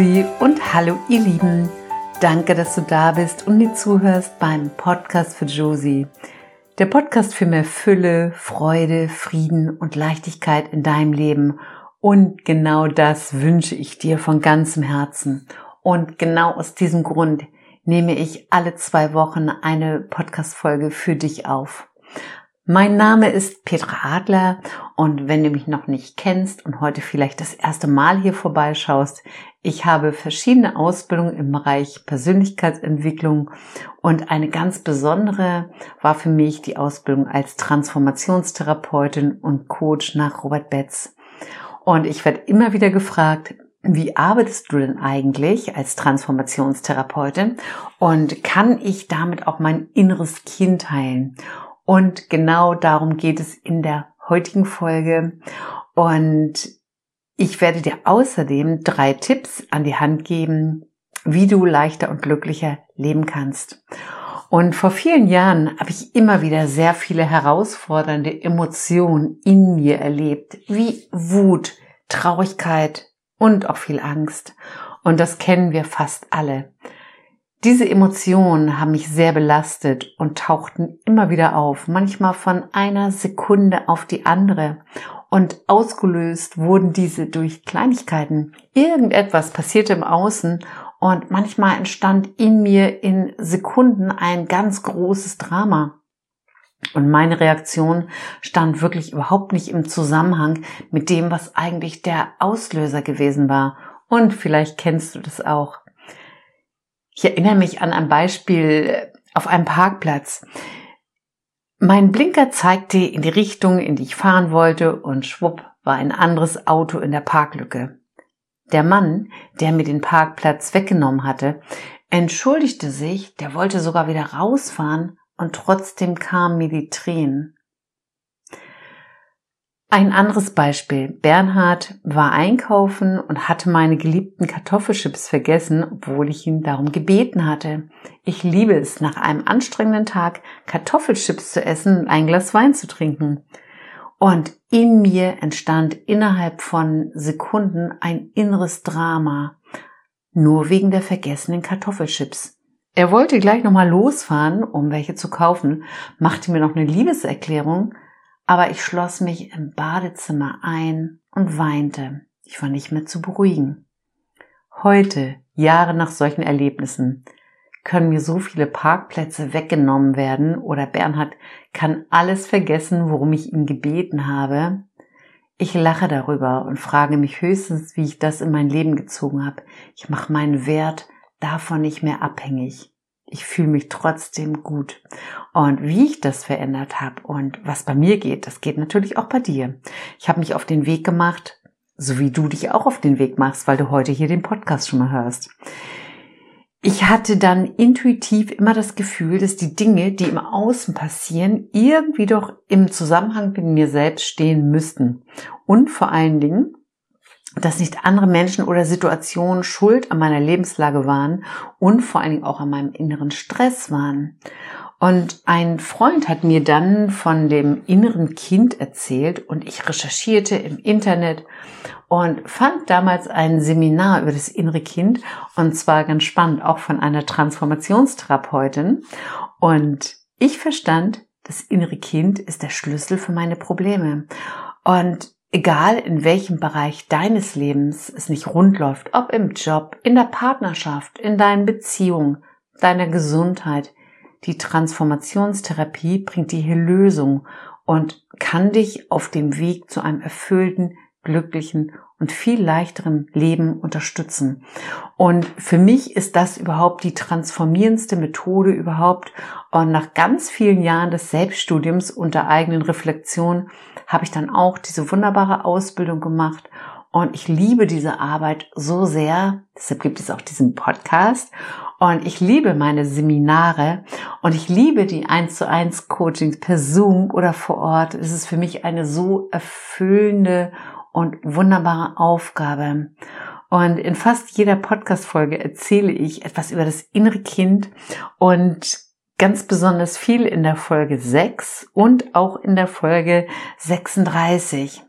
Josie und hallo ihr Lieben. Danke, dass du da bist und mir zuhörst beim Podcast für Josie. Der Podcast für mehr Fülle, Freude, Frieden und Leichtigkeit in deinem Leben. Und genau das wünsche ich dir von ganzem Herzen. Und genau aus diesem Grund nehme ich alle zwei Wochen eine Podcast-Folge für dich auf. Mein Name ist Petra Adler und wenn du mich noch nicht kennst und heute vielleicht das erste Mal hier vorbeischaust, ich habe verschiedene Ausbildungen im Bereich Persönlichkeitsentwicklung und eine ganz besondere war für mich die Ausbildung als Transformationstherapeutin und Coach nach Robert Betz. Und ich werde immer wieder gefragt, wie arbeitest du denn eigentlich als Transformationstherapeutin und kann ich damit auch mein inneres Kind heilen? Und genau darum geht es in der heutigen Folge. Und ich werde dir außerdem drei Tipps an die Hand geben, wie du leichter und glücklicher leben kannst. Und vor vielen Jahren habe ich immer wieder sehr viele herausfordernde Emotionen in mir erlebt, wie Wut, Traurigkeit und auch viel Angst. Und das kennen wir fast alle. Diese Emotionen haben mich sehr belastet und tauchten immer wieder auf, manchmal von einer Sekunde auf die andere. Und ausgelöst wurden diese durch Kleinigkeiten. Irgendetwas passierte im Außen und manchmal entstand in mir in Sekunden ein ganz großes Drama. Und meine Reaktion stand wirklich überhaupt nicht im Zusammenhang mit dem, was eigentlich der Auslöser gewesen war. Und vielleicht kennst du das auch. Ich erinnere mich an ein Beispiel äh, auf einem Parkplatz. Mein Blinker zeigte in die Richtung, in die ich fahren wollte, und schwupp war ein anderes Auto in der Parklücke. Der Mann, der mir den Parkplatz weggenommen hatte, entschuldigte sich, der wollte sogar wieder rausfahren, und trotzdem kamen mir die Tränen. Ein anderes Beispiel. Bernhard war einkaufen und hatte meine geliebten Kartoffelchips vergessen, obwohl ich ihn darum gebeten hatte. Ich liebe es, nach einem anstrengenden Tag Kartoffelchips zu essen und ein Glas Wein zu trinken. Und in mir entstand innerhalb von Sekunden ein inneres Drama. Nur wegen der vergessenen Kartoffelchips. Er wollte gleich nochmal losfahren, um welche zu kaufen, machte mir noch eine Liebeserklärung, aber ich schloss mich im Badezimmer ein und weinte. Ich war nicht mehr zu beruhigen. Heute, Jahre nach solchen Erlebnissen, können mir so viele Parkplätze weggenommen werden oder Bernhard kann alles vergessen, worum ich ihn gebeten habe. Ich lache darüber und frage mich höchstens, wie ich das in mein Leben gezogen habe. Ich mache meinen Wert davon nicht mehr abhängig ich fühle mich trotzdem gut. Und wie ich das verändert habe und was bei mir geht, das geht natürlich auch bei dir. Ich habe mich auf den Weg gemacht, so wie du dich auch auf den Weg machst, weil du heute hier den Podcast schon mal hörst. Ich hatte dann intuitiv immer das Gefühl, dass die Dinge, die im Außen passieren, irgendwie doch im Zusammenhang mit mir selbst stehen müssten. Und vor allen Dingen, dass nicht andere Menschen oder Situationen schuld an meiner Lebenslage waren und vor allen Dingen auch an meinem inneren Stress waren. Und ein Freund hat mir dann von dem inneren Kind erzählt und ich recherchierte im Internet und fand damals ein Seminar über das innere Kind und zwar ganz spannend, auch von einer Transformationstherapeutin. Und ich verstand, das innere Kind ist der Schlüssel für meine Probleme. Und Egal in welchem Bereich deines Lebens es nicht rund läuft, ob im Job, in der Partnerschaft, in deinen Beziehungen, deiner Gesundheit, die Transformationstherapie bringt dir hier Lösung und kann dich auf dem Weg zu einem erfüllten, glücklichen und viel leichteren Leben unterstützen. Und für mich ist das überhaupt die transformierendste Methode überhaupt. Und nach ganz vielen Jahren des Selbststudiums unter eigenen Reflexion habe ich dann auch diese wunderbare Ausbildung gemacht. Und ich liebe diese Arbeit so sehr. Deshalb gibt es auch diesen Podcast. Und ich liebe meine Seminare und ich liebe die 1 zu 1 Coachings per Zoom oder vor Ort. Es ist für mich eine so erfüllende und wunderbare Aufgabe. Und in fast jeder Podcast-Folge erzähle ich etwas über das innere Kind und ganz besonders viel in der Folge 6 und auch in der Folge 36.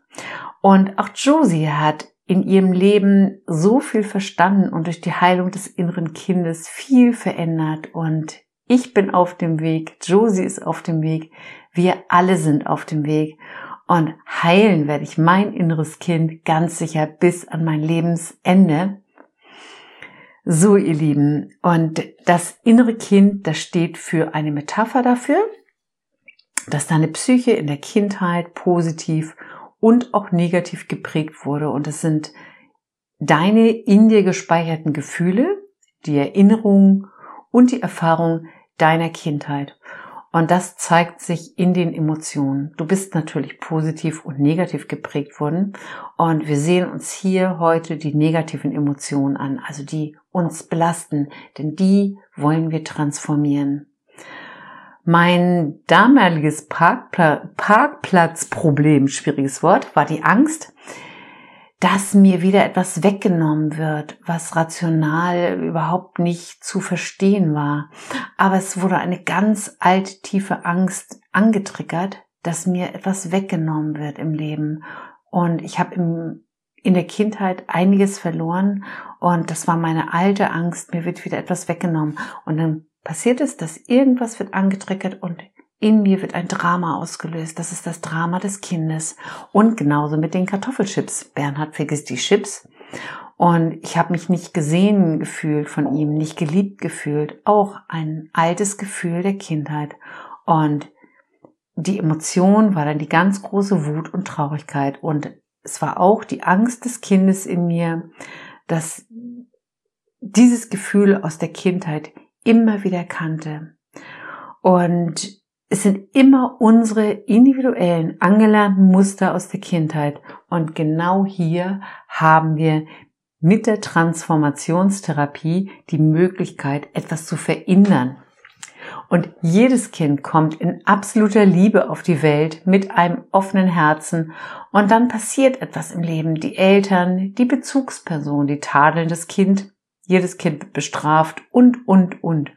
Und auch Josie hat in ihrem Leben so viel verstanden und durch die Heilung des inneren Kindes viel verändert und ich bin auf dem Weg, Josie ist auf dem Weg, wir alle sind auf dem Weg und heilen werde ich mein inneres Kind ganz sicher bis an mein Lebensende. So, ihr Lieben, und das innere Kind, das steht für eine Metapher dafür, dass deine Psyche in der Kindheit positiv und auch negativ geprägt wurde. Und es sind deine in dir gespeicherten Gefühle, die Erinnerungen und die Erfahrung deiner Kindheit. Und das zeigt sich in den Emotionen. Du bist natürlich positiv und negativ geprägt worden. Und wir sehen uns hier heute die negativen Emotionen an, also die uns belasten, denn die wollen wir transformieren. Mein damaliges Parkpla Parkplatzproblem, schwieriges Wort, war die Angst, dass mir wieder etwas weggenommen wird, was rational überhaupt nicht zu verstehen war. Aber es wurde eine ganz alte, tiefe Angst angetriggert, dass mir etwas weggenommen wird im Leben. Und ich habe in der Kindheit einiges verloren und das war meine alte Angst, mir wird wieder etwas weggenommen. Und dann passiert es, dass irgendwas wird angetriggert und in mir wird ein Drama ausgelöst. Das ist das Drama des Kindes. Und genauso mit den Kartoffelchips. Bernhard vergisst die Chips. Und ich habe mich nicht gesehen gefühlt von ihm, nicht geliebt gefühlt. Auch ein altes Gefühl der Kindheit. Und die Emotion war dann die ganz große Wut und Traurigkeit. Und es war auch die Angst des Kindes in mir, dass dieses Gefühl aus der Kindheit immer wieder kannte. Und es sind immer unsere individuellen angelernten Muster aus der Kindheit. Und genau hier haben wir mit der Transformationstherapie die Möglichkeit, etwas zu verändern. Und jedes Kind kommt in absoluter Liebe auf die Welt mit einem offenen Herzen und dann passiert etwas im Leben. Die Eltern, die Bezugsperson, die tadeln das Kind jedes Kind wird bestraft und, und, und.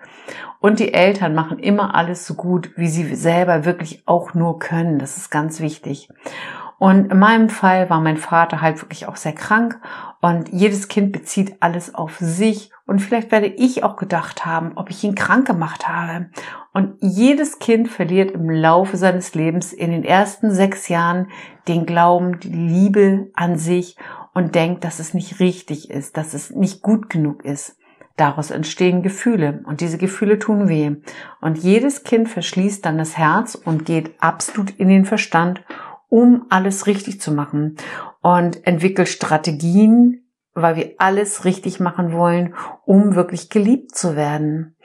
Und die Eltern machen immer alles so gut, wie sie selber wirklich auch nur können. Das ist ganz wichtig. Und in meinem Fall war mein Vater halt wirklich auch sehr krank und jedes Kind bezieht alles auf sich und vielleicht werde ich auch gedacht haben, ob ich ihn krank gemacht habe. Und jedes Kind verliert im Laufe seines Lebens in den ersten sechs Jahren den Glauben, die Liebe an sich und denkt, dass es nicht richtig ist, dass es nicht gut genug ist. Daraus entstehen Gefühle und diese Gefühle tun weh. Und jedes Kind verschließt dann das Herz und geht absolut in den Verstand, um alles richtig zu machen und entwickelt Strategien, weil wir alles richtig machen wollen, um wirklich geliebt zu werden.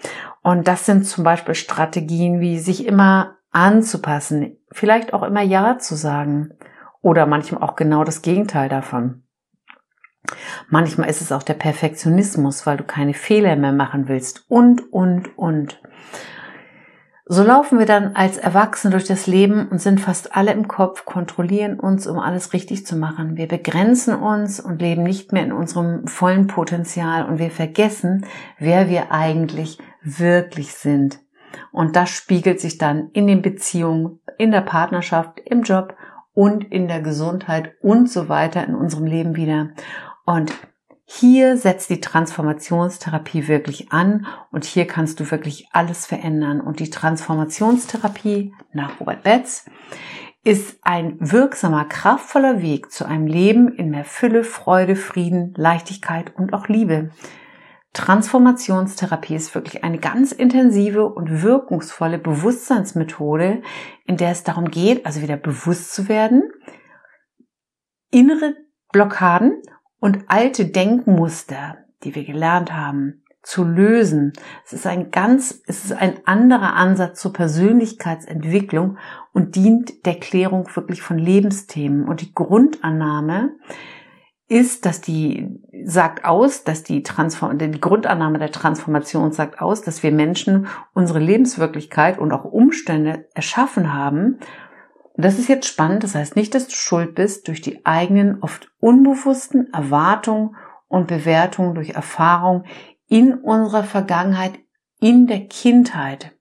Und das sind zum Beispiel Strategien wie sich immer anzupassen, vielleicht auch immer Ja zu sagen oder manchmal auch genau das Gegenteil davon. Manchmal ist es auch der Perfektionismus, weil du keine Fehler mehr machen willst und, und, und. So laufen wir dann als Erwachsene durch das Leben und sind fast alle im Kopf, kontrollieren uns, um alles richtig zu machen. Wir begrenzen uns und leben nicht mehr in unserem vollen Potenzial und wir vergessen, wer wir eigentlich wirklich sind. Und das spiegelt sich dann in den Beziehungen, in der Partnerschaft, im Job und in der Gesundheit und so weiter in unserem Leben wieder. Und hier setzt die Transformationstherapie wirklich an und hier kannst du wirklich alles verändern. Und die Transformationstherapie nach Robert Betz ist ein wirksamer, kraftvoller Weg zu einem Leben in mehr Fülle, Freude, Frieden, Leichtigkeit und auch Liebe. Transformationstherapie ist wirklich eine ganz intensive und wirkungsvolle Bewusstseinsmethode, in der es darum geht, also wieder bewusst zu werden, innere Blockaden und alte Denkmuster, die wir gelernt haben, zu lösen. Es ist ein ganz, es ist ein anderer Ansatz zur Persönlichkeitsentwicklung und dient der Klärung wirklich von Lebensthemen. Und die Grundannahme ist, dass die sagt aus, dass die Transform die Grundannahme der Transformation sagt aus, dass wir Menschen unsere Lebenswirklichkeit und auch Umstände erschaffen haben, und das ist jetzt spannend. Das heißt nicht, dass du schuld bist durch die eigenen, oft unbewussten Erwartungen und Bewertungen durch Erfahrung in unserer Vergangenheit, in der Kindheit.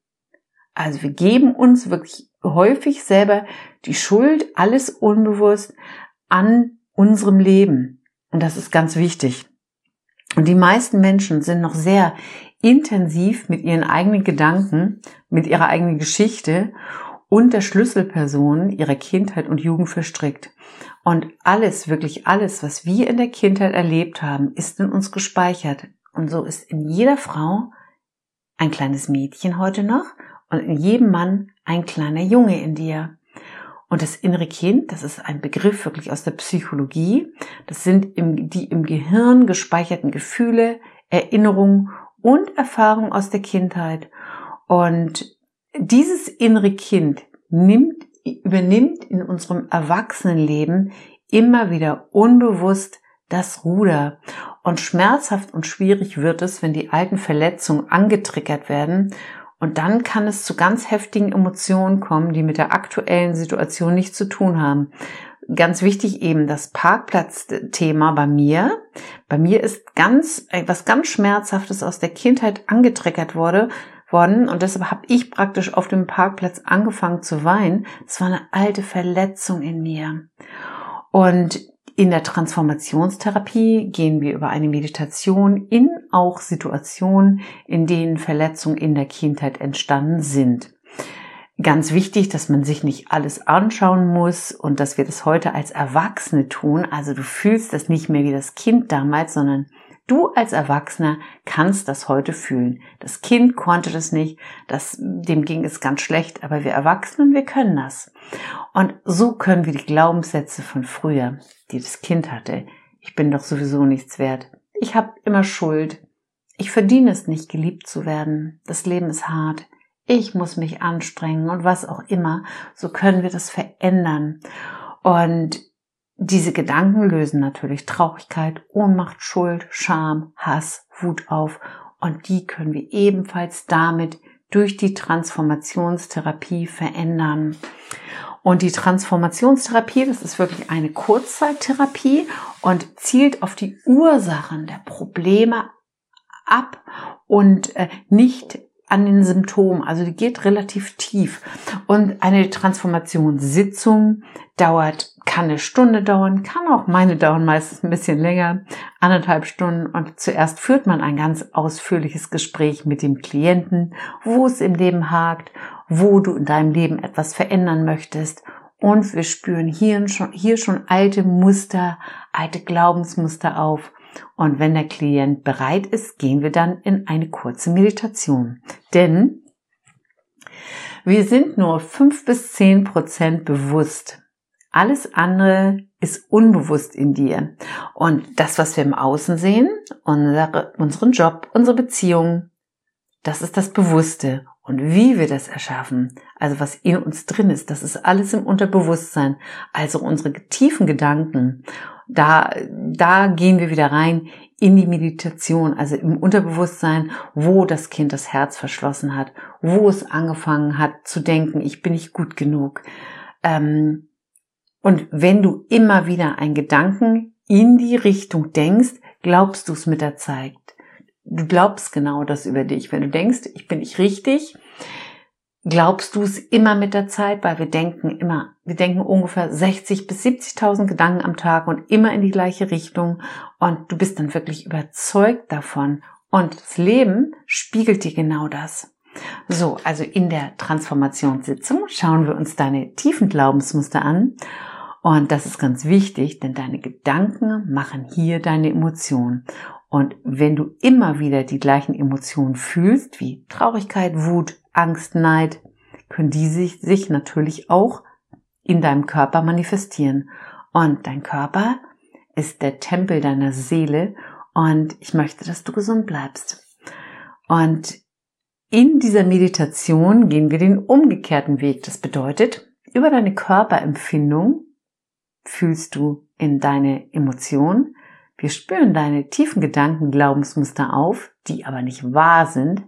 Also wir geben uns wirklich häufig selber die Schuld, alles unbewusst, an unserem Leben. Und das ist ganz wichtig. Und die meisten Menschen sind noch sehr intensiv mit ihren eigenen Gedanken, mit ihrer eigenen Geschichte und der Schlüsselperson ihrer Kindheit und Jugend verstrickt. Und alles, wirklich alles, was wir in der Kindheit erlebt haben, ist in uns gespeichert. Und so ist in jeder Frau ein kleines Mädchen heute noch und in jedem Mann ein kleiner Junge in dir. Und das innere Kind, das ist ein Begriff wirklich aus der Psychologie. Das sind im, die im Gehirn gespeicherten Gefühle, Erinnerungen und Erfahrungen aus der Kindheit. Und dieses innere Kind nimmt, übernimmt in unserem Erwachsenenleben immer wieder unbewusst das Ruder. Und schmerzhaft und schwierig wird es, wenn die alten Verletzungen angetriggert werden und dann kann es zu ganz heftigen Emotionen kommen, die mit der aktuellen Situation nichts zu tun haben. Ganz wichtig eben das Parkplatzthema bei mir. Bei mir ist ganz etwas ganz Schmerzhaftes aus der Kindheit angetriggert wurde, worden und deshalb habe ich praktisch auf dem Parkplatz angefangen zu weinen. Es war eine alte Verletzung in mir. Und in der Transformationstherapie gehen wir über eine Meditation in auch Situationen, in denen Verletzungen in der Kindheit entstanden sind. Ganz wichtig, dass man sich nicht alles anschauen muss und dass wir das heute als Erwachsene tun. Also du fühlst das nicht mehr wie das Kind damals, sondern Du als Erwachsener kannst das heute fühlen. Das Kind konnte das nicht, das, dem ging es ganz schlecht, aber wir Erwachsenen, wir können das. Und so können wir die Glaubenssätze von früher, die das Kind hatte, ich bin doch sowieso nichts wert, ich habe immer Schuld, ich verdiene es nicht, geliebt zu werden, das Leben ist hart, ich muss mich anstrengen und was auch immer, so können wir das verändern. Und diese Gedanken lösen natürlich Traurigkeit, Ohnmacht, Schuld, Scham, Hass, Wut auf und die können wir ebenfalls damit durch die Transformationstherapie verändern. Und die Transformationstherapie, das ist wirklich eine Kurzzeittherapie und zielt auf die Ursachen der Probleme ab und äh, nicht an den Symptomen. Also die geht relativ tief. Und eine Transformationssitzung dauert, kann eine Stunde dauern, kann auch meine dauern, meistens ein bisschen länger, anderthalb Stunden. Und zuerst führt man ein ganz ausführliches Gespräch mit dem Klienten, wo es im Leben hakt, wo du in deinem Leben etwas verändern möchtest. Und wir spüren hier schon, hier schon alte Muster, alte Glaubensmuster auf und wenn der Klient bereit ist, gehen wir dann in eine kurze Meditation. Denn wir sind nur fünf bis zehn Prozent bewusst. Alles andere ist unbewusst in dir. Und das, was wir im Außen sehen, unsere, unseren Job, unsere Beziehung, das ist das Bewusste. Und wie wir das erschaffen, also was in uns drin ist, das ist alles im Unterbewusstsein. Also unsere tiefen Gedanken da, da gehen wir wieder rein in die Meditation, also im Unterbewusstsein, wo das Kind das Herz verschlossen hat, wo es angefangen hat zu denken, ich bin nicht gut genug. Ähm, und wenn du immer wieder einen Gedanken in die Richtung denkst, glaubst du es mit der Zeit. Du glaubst genau das über dich. Wenn du denkst, ich bin nicht richtig, Glaubst du es immer mit der Zeit? Weil wir denken immer, wir denken ungefähr 60 bis 70.000 Gedanken am Tag und immer in die gleiche Richtung und du bist dann wirklich überzeugt davon und das Leben spiegelt dir genau das. So, also in der Transformationssitzung schauen wir uns deine tiefen Glaubensmuster an und das ist ganz wichtig, denn deine Gedanken machen hier deine Emotionen. Und wenn du immer wieder die gleichen Emotionen fühlst, wie Traurigkeit, Wut, Angst, Neid, können die sich, sich natürlich auch in deinem Körper manifestieren. Und dein Körper ist der Tempel deiner Seele und ich möchte, dass du gesund bleibst. Und in dieser Meditation gehen wir den umgekehrten Weg. Das bedeutet, über deine Körperempfindung fühlst du in deine Emotionen. Wir spüren deine tiefen Gedanken, Glaubensmuster auf, die aber nicht wahr sind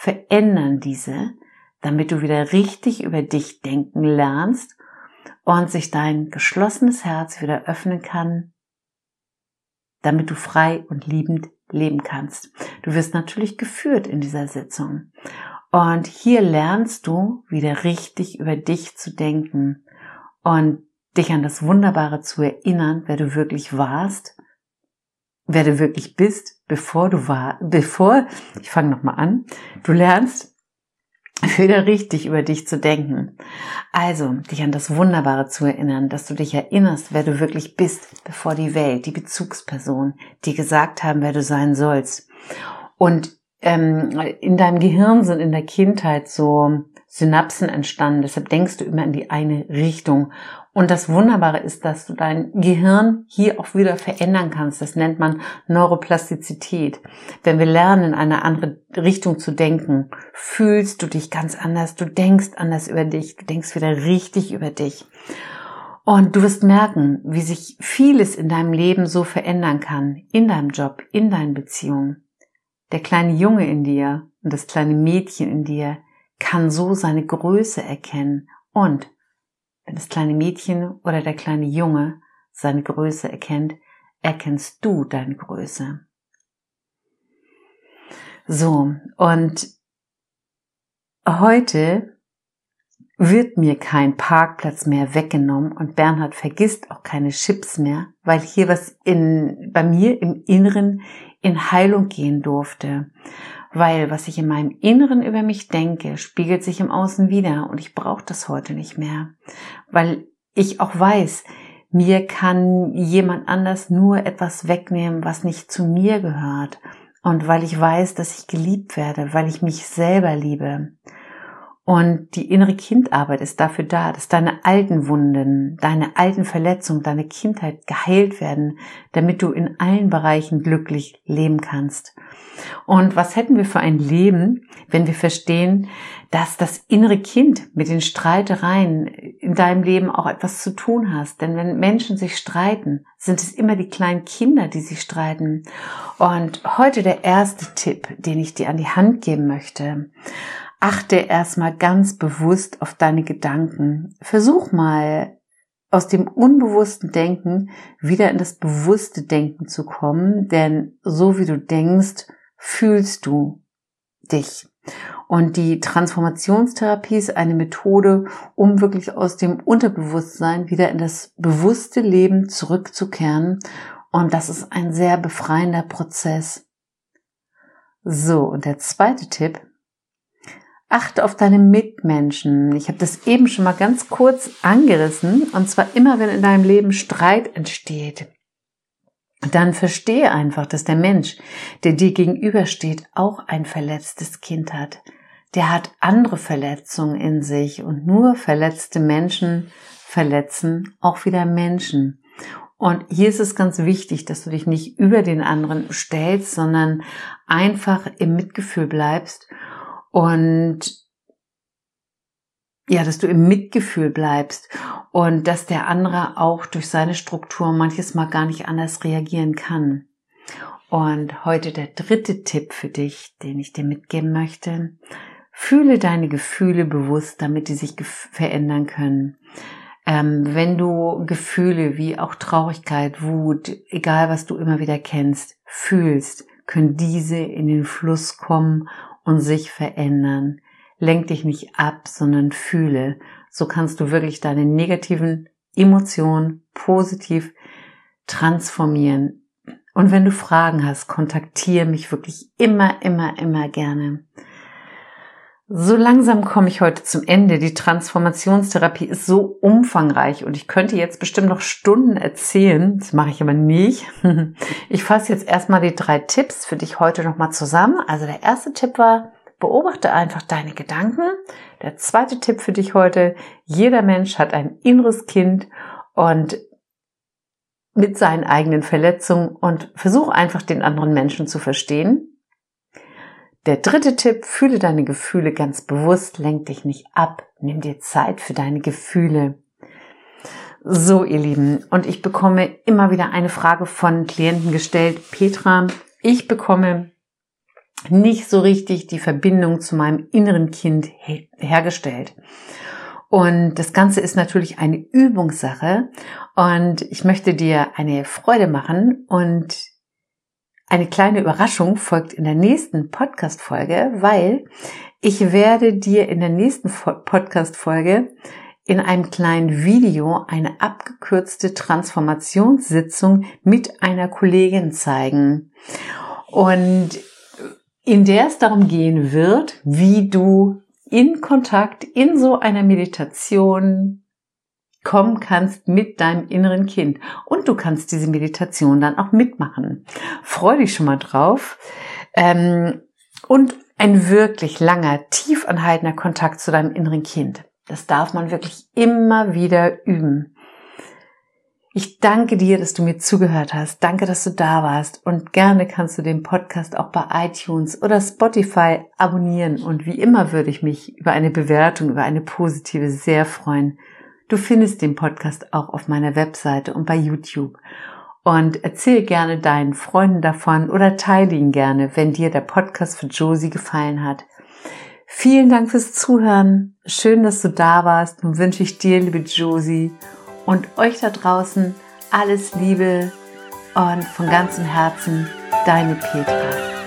verändern diese, damit du wieder richtig über dich denken lernst und sich dein geschlossenes Herz wieder öffnen kann, damit du frei und liebend leben kannst. Du wirst natürlich geführt in dieser Sitzung. Und hier lernst du wieder richtig über dich zu denken und dich an das Wunderbare zu erinnern, wer du wirklich warst wer du wirklich bist, bevor du war, bevor, ich fange nochmal an, du lernst wieder richtig über dich zu denken. Also, dich an das Wunderbare zu erinnern, dass du dich erinnerst, wer du wirklich bist, bevor die Welt, die Bezugsperson, die gesagt haben, wer du sein sollst. Und ähm, in deinem Gehirn sind in der Kindheit so Synapsen entstanden. Deshalb denkst du immer in die eine Richtung. Und das Wunderbare ist, dass du dein Gehirn hier auch wieder verändern kannst. Das nennt man Neuroplastizität. Wenn wir lernen, in eine andere Richtung zu denken, fühlst du dich ganz anders. Du denkst anders über dich. Du denkst wieder richtig über dich. Und du wirst merken, wie sich vieles in deinem Leben so verändern kann. In deinem Job, in deinen Beziehungen. Der kleine Junge in dir und das kleine Mädchen in dir kann so seine Größe erkennen und wenn das kleine Mädchen oder der kleine Junge seine Größe erkennt, erkennst du deine Größe. So, und heute wird mir kein Parkplatz mehr weggenommen und Bernhard vergisst auch keine Chips mehr, weil hier was in, bei mir im Inneren in Heilung gehen durfte weil was ich in meinem Inneren über mich denke, spiegelt sich im Außen wieder und ich brauche das heute nicht mehr, weil ich auch weiß, mir kann jemand anders nur etwas wegnehmen, was nicht zu mir gehört und weil ich weiß, dass ich geliebt werde, weil ich mich selber liebe. Und die innere Kindarbeit ist dafür da, dass deine alten Wunden, deine alten Verletzungen, deine Kindheit geheilt werden, damit du in allen Bereichen glücklich leben kannst. Und was hätten wir für ein Leben, wenn wir verstehen, dass das innere Kind mit den Streitereien in deinem Leben auch etwas zu tun hast? Denn wenn Menschen sich streiten, sind es immer die kleinen Kinder, die sich streiten. Und heute der erste Tipp, den ich dir an die Hand geben möchte. Achte erstmal ganz bewusst auf deine Gedanken. Versuch mal aus dem unbewussten Denken wieder in das bewusste Denken zu kommen, denn so wie du denkst, fühlst du dich. Und die Transformationstherapie ist eine Methode, um wirklich aus dem Unterbewusstsein wieder in das bewusste Leben zurückzukehren. Und das ist ein sehr befreiender Prozess. So, und der zweite Tipp. Achte auf deine Mitmenschen. Ich habe das eben schon mal ganz kurz angerissen. Und zwar immer, wenn in deinem Leben Streit entsteht dann verstehe einfach, dass der Mensch, der dir gegenübersteht, auch ein verletztes Kind hat. Der hat andere Verletzungen in sich und nur verletzte Menschen verletzen auch wieder Menschen. Und hier ist es ganz wichtig, dass du dich nicht über den anderen stellst, sondern einfach im Mitgefühl bleibst und ja, dass du im Mitgefühl bleibst und dass der andere auch durch seine Struktur manches Mal gar nicht anders reagieren kann. Und heute der dritte Tipp für dich, den ich dir mitgeben möchte. Fühle deine Gefühle bewusst, damit die sich verändern können. Ähm, wenn du Gefühle wie auch Traurigkeit, Wut, egal was du immer wieder kennst, fühlst, können diese in den Fluss kommen und sich verändern. Lenk dich nicht ab, sondern fühle. So kannst du wirklich deine negativen Emotionen positiv transformieren. Und wenn du Fragen hast, kontaktiere mich wirklich immer, immer, immer gerne. So langsam komme ich heute zum Ende. Die Transformationstherapie ist so umfangreich und ich könnte jetzt bestimmt noch Stunden erzählen. Das mache ich aber nicht. Ich fasse jetzt erstmal die drei Tipps für dich heute nochmal zusammen. Also der erste Tipp war, Beobachte einfach deine Gedanken. Der zweite Tipp für dich heute. Jeder Mensch hat ein inneres Kind und mit seinen eigenen Verletzungen und versuch einfach den anderen Menschen zu verstehen. Der dritte Tipp, fühle deine Gefühle ganz bewusst, lenk dich nicht ab, nimm dir Zeit für deine Gefühle. So, ihr Lieben, und ich bekomme immer wieder eine Frage von Klienten gestellt. Petra, ich bekomme nicht so richtig die Verbindung zu meinem inneren Kind her hergestellt. Und das Ganze ist natürlich eine Übungssache und ich möchte dir eine Freude machen und eine kleine Überraschung folgt in der nächsten Podcast-Folge, weil ich werde dir in der nächsten Podcast-Folge in einem kleinen Video eine abgekürzte Transformationssitzung mit einer Kollegin zeigen. Und in der es darum gehen wird, wie du in Kontakt in so einer Meditation kommen kannst mit deinem inneren Kind. Und du kannst diese Meditation dann auch mitmachen. Freu dich schon mal drauf. Ähm, und ein wirklich langer, tief anhaltender Kontakt zu deinem inneren Kind. Das darf man wirklich immer wieder üben. Ich danke dir, dass du mir zugehört hast. Danke, dass du da warst. Und gerne kannst du den Podcast auch bei iTunes oder Spotify abonnieren. Und wie immer würde ich mich über eine Bewertung, über eine positive sehr freuen. Du findest den Podcast auch auf meiner Webseite und bei YouTube. Und erzähl gerne deinen Freunden davon oder teile ihn gerne, wenn dir der Podcast für Josie gefallen hat. Vielen Dank fürs Zuhören. Schön, dass du da warst. Nun wünsche ich dir, liebe Josie, und euch da draußen alles Liebe und von ganzem Herzen, deine Petra.